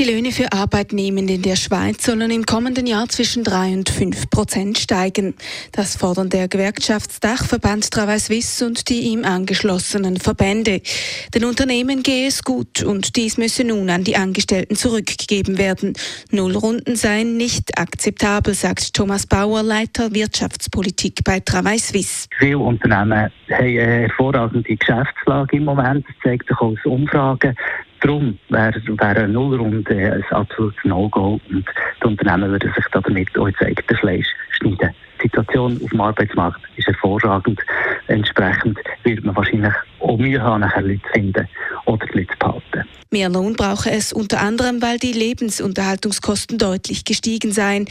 Die Löhne für Arbeitnehmende in der Schweiz sollen im kommenden Jahr zwischen 3 und 5 Prozent steigen. Das fordern der Gewerkschaftsdachverband Travail Suisse und die ihm angeschlossenen Verbände. Den Unternehmen gehe es gut und dies müsse nun an die Angestellten zurückgegeben werden. Nullrunden seien nicht akzeptabel, sagt Thomas Bauer, Leiter Wirtschaftspolitik bei Travail Suisse. Viele Unternehmen haben eine hervorragende Geschäftslage im Moment. Das zeigt sich aus Umfragen. Darum wäre, wäre eine Nullrunde ein absolutes No-Go und die Unternehmen würden sich damit auch ins eigene Fleisch schneiden. Die Situation auf dem Arbeitsmarkt ist hervorragend. Entsprechend wird man wahrscheinlich auch Mühe haben, nachher Leute zu finden oder die Leute zu behalten. Mehr Lohn brauche es unter anderem, weil die Lebensunterhaltungskosten deutlich gestiegen seien.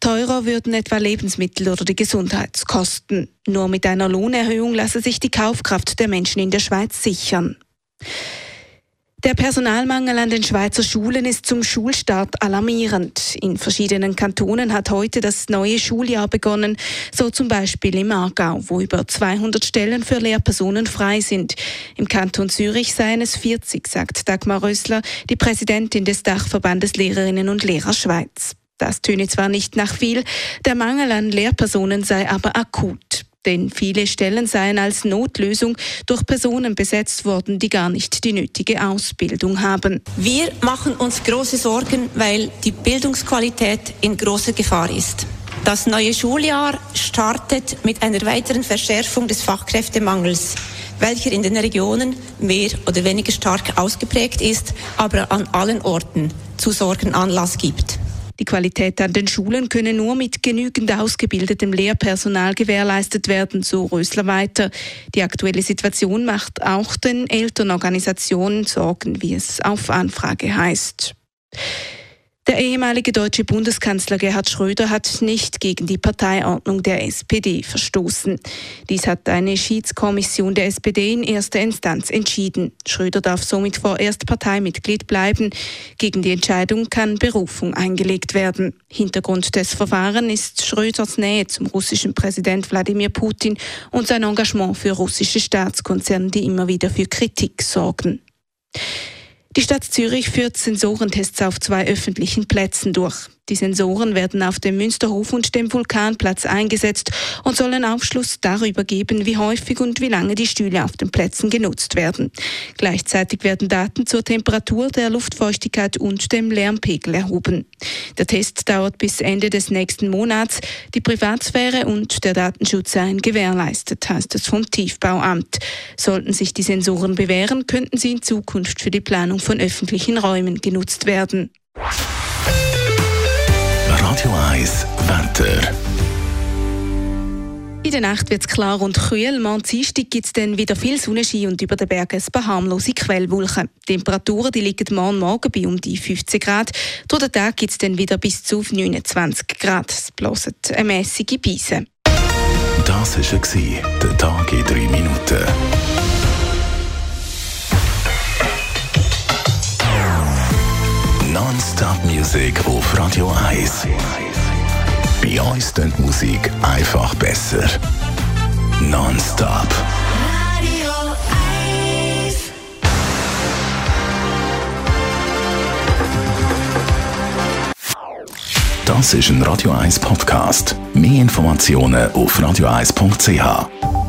Teurer würden etwa Lebensmittel oder die Gesundheitskosten. Nur mit einer Lohnerhöhung lasse sich die Kaufkraft der Menschen in der Schweiz sichern. Der Personalmangel an den Schweizer Schulen ist zum Schulstart alarmierend. In verschiedenen Kantonen hat heute das neue Schuljahr begonnen, so zum Beispiel im Aargau, wo über 200 Stellen für Lehrpersonen frei sind. Im Kanton Zürich seien es 40, sagt Dagmar Rössler, die Präsidentin des Dachverbandes Lehrerinnen und Lehrer Schweiz. Das töne zwar nicht nach viel, der Mangel an Lehrpersonen sei aber akut denn viele Stellen seien als Notlösung durch Personen besetzt worden, die gar nicht die nötige Ausbildung haben. Wir machen uns große Sorgen, weil die Bildungsqualität in großer Gefahr ist. Das neue Schuljahr startet mit einer weiteren Verschärfung des Fachkräftemangels welcher in den Regionen mehr oder weniger stark ausgeprägt ist, aber an allen Orten zu Sorgen Anlass gibt. Die Qualität an den Schulen könne nur mit genügend ausgebildetem Lehrpersonal gewährleistet werden, so Rösler weiter. Die aktuelle Situation macht auch den Elternorganisationen Sorgen, wie es auf Anfrage heißt. Der ehemalige deutsche Bundeskanzler Gerhard Schröder hat nicht gegen die Parteiordnung der SPD verstoßen. Dies hat eine Schiedskommission der SPD in erster Instanz entschieden. Schröder darf somit vorerst Parteimitglied bleiben. Gegen die Entscheidung kann Berufung eingelegt werden. Hintergrund des Verfahrens ist Schröders Nähe zum russischen Präsident Wladimir Putin und sein Engagement für russische Staatskonzerne, die immer wieder für Kritik sorgen. Die Stadt Zürich führt Sensorentests auf zwei öffentlichen Plätzen durch. Die Sensoren werden auf dem Münsterhof und dem Vulkanplatz eingesetzt und sollen Aufschluss darüber geben, wie häufig und wie lange die Stühle auf den Plätzen genutzt werden. Gleichzeitig werden Daten zur Temperatur, der Luftfeuchtigkeit und dem Lärmpegel erhoben. Der Test dauert bis Ende des nächsten Monats. Die Privatsphäre und der Datenschutz seien gewährleistet, heißt es vom Tiefbauamt. Sollten sich die Sensoren bewähren, könnten sie in Zukunft für die Planung von öffentlichen Räumen genutzt werden. Radio 1 Wetter. In der Nacht wird es klar und kühl. Morgen Dienstag gibt es dann wieder viel Sonnenschein und über den Bergen ein paar harmlose Quellwolken. Die Temperaturen die liegen morgen Morgen bei um die 15 Grad. Durch den Tag gibt es dann wieder bis zu 29 Grad. Es blasen eine mäßige Beise. Das war der Tag in drei Minuten. Non-Stop-Musik auf Radio 1. Bei uns klingt Musik einfach besser. Non-Stop. Radio 1. Das ist ein Radio 1 Podcast. Mehr Informationen auf radio1.ch.